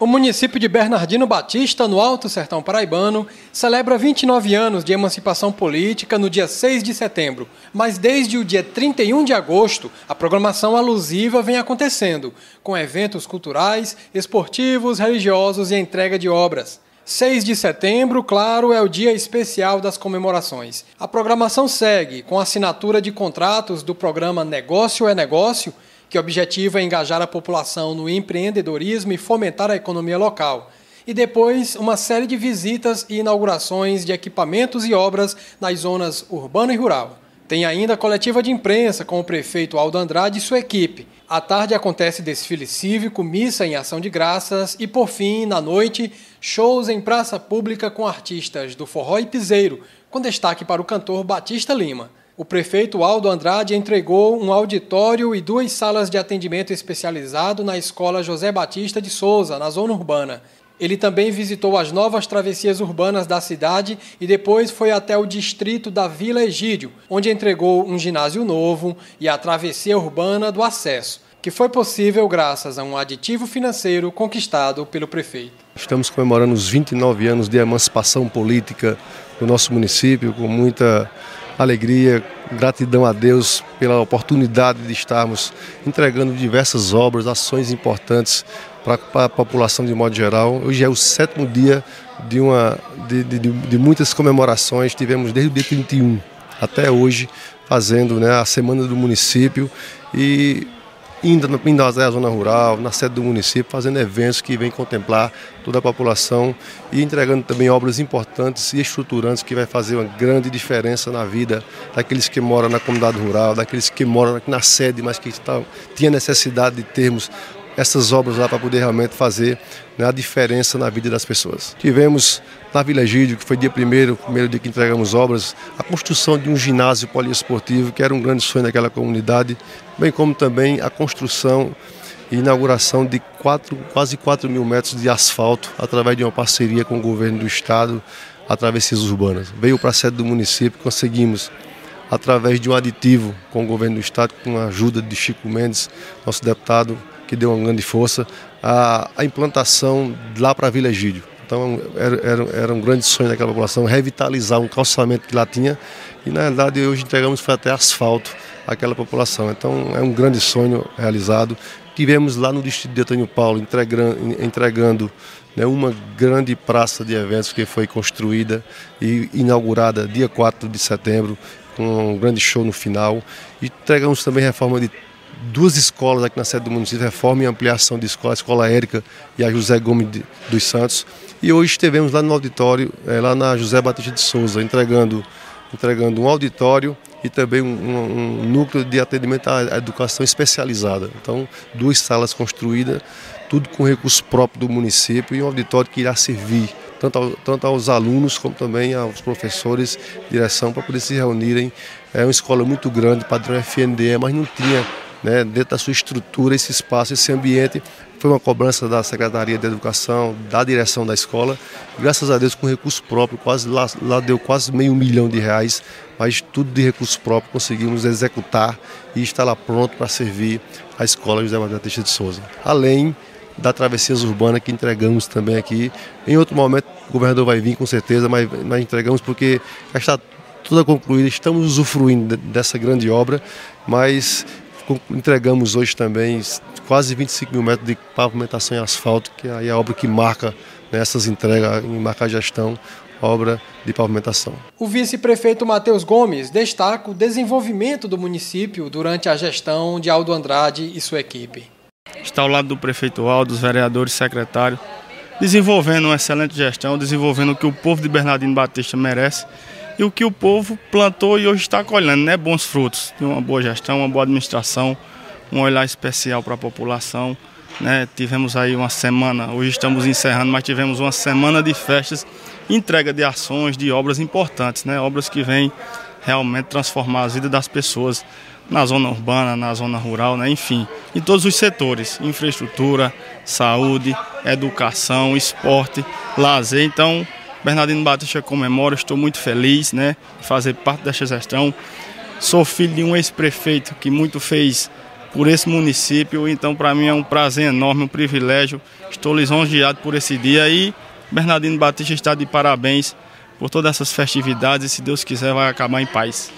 O município de Bernardino Batista, no Alto Sertão Paraibano, celebra 29 anos de emancipação política no dia 6 de setembro. Mas desde o dia 31 de agosto, a programação alusiva vem acontecendo, com eventos culturais, esportivos, religiosos e entrega de obras. 6 de setembro, claro, é o dia especial das comemorações. A programação segue com assinatura de contratos do programa Negócio é Negócio que objetiva engajar a população no empreendedorismo e fomentar a economia local. E depois, uma série de visitas e inaugurações de equipamentos e obras nas zonas urbana e rural. Tem ainda a coletiva de imprensa com o prefeito Aldo Andrade e sua equipe. À tarde acontece desfile cívico, missa em ação de graças e, por fim, na noite, shows em praça pública com artistas do forró e piseiro, com destaque para o cantor Batista Lima o prefeito Aldo Andrade entregou um auditório e duas salas de atendimento especializado na Escola José Batista de Souza, na zona urbana. Ele também visitou as novas travessias urbanas da cidade e depois foi até o distrito da Vila Egídio, onde entregou um ginásio novo e a travessia urbana do acesso, que foi possível graças a um aditivo financeiro conquistado pelo prefeito. Estamos comemorando os 29 anos de emancipação política do nosso município com muita alegria, gratidão a Deus pela oportunidade de estarmos entregando diversas obras, ações importantes para a população de modo geral. Hoje é o sétimo dia de, uma, de, de, de muitas comemorações, tivemos desde o dia 31 até hoje fazendo né, a Semana do Município e indo, indo à zona rural, na sede do município, fazendo eventos que vêm contemplar toda a população e entregando também obras importantes e estruturantes que vai fazer uma grande diferença na vida daqueles que moram na comunidade rural, daqueles que moram na sede, mas que estão, tinha necessidade de termos essas obras lá para poder realmente fazer né, a diferença na vida das pessoas. Tivemos na Vila Gídio, que foi dia primeiro, primeiro dia que entregamos obras, a construção de um ginásio poliesportivo, que era um grande sonho daquela comunidade, bem como também a construção e inauguração de quatro, quase 4 mil metros de asfalto através de uma parceria com o governo do estado, através das urbanas. Veio para a sede do município, conseguimos através de um aditivo com o governo do estado, com a ajuda de Chico Mendes, nosso deputado, que deu uma grande força, a, a implantação lá para Vila Egídio. Então era, era, era, um grande sonho daquela população revitalizar um calçamento que lá tinha e na verdade hoje entregamos até asfalto àquela população. Então é um grande sonho realizado. Tivemos lá no distrito de Antônio Paulo entregando, entregando né, uma grande praça de eventos que foi construída e inaugurada dia 4 de setembro com um grande show no final. E entregamos também reforma de duas escolas aqui na sede do município, reforma e ampliação de escola, a Escola Érica e a José Gomes dos Santos. E hoje estivemos lá no auditório, é, lá na José Batista de Souza, entregando, entregando um auditório e também um, um, um núcleo de atendimento à educação especializada. Então, duas salas construídas, tudo com recurso próprio do município e um auditório que irá servir tanto, ao, tanto aos alunos como também aos professores, direção, para poder se reunirem. É uma escola muito grande, padrão FNDE, mas não tinha né, dentro da sua estrutura, esse espaço, esse ambiente. Foi uma cobrança da Secretaria de Educação, da direção da escola. Graças a Deus, com recurso próprio, quase lá, lá deu quase meio milhão de reais, mas tudo de recurso próprio conseguimos executar e está lá pronto para servir a escola José Batista de Souza. Além da travessias urbana que entregamos também aqui. Em outro momento o governador vai vir com certeza, mas nós entregamos porque já está toda concluída, estamos usufruindo dessa grande obra, mas entregamos hoje também quase 25 mil metros de pavimentação em asfalto, que é a obra que marca nessas né, entregas, em marca a gestão, obra de pavimentação. O vice-prefeito Matheus Gomes destaca o desenvolvimento do município durante a gestão de Aldo Andrade e sua equipe. Está ao lado do prefeito Aldo, dos vereadores e secretários, desenvolvendo uma excelente gestão, desenvolvendo o que o povo de Bernardino Batista merece e o que o povo plantou e hoje está colhendo, né? Bons frutos, de uma boa gestão, uma boa administração, um olhar especial para a população. Né? Tivemos aí uma semana, hoje estamos encerrando, mas tivemos uma semana de festas, entrega de ações, de obras importantes, né? Obras que vêm realmente transformar a vida das pessoas na zona urbana, na zona rural, né? enfim, em todos os setores, infraestrutura, saúde, educação, esporte, lazer. Então, Bernardino Batista comemora, estou muito feliz né, de fazer parte desta gestão. Sou filho de um ex-prefeito que muito fez por esse município. Então, para mim é um prazer enorme, um privilégio. Estou lisonjeado por esse dia e Bernardino Batista está de parabéns por todas essas festividades e, se Deus quiser, vai acabar em paz.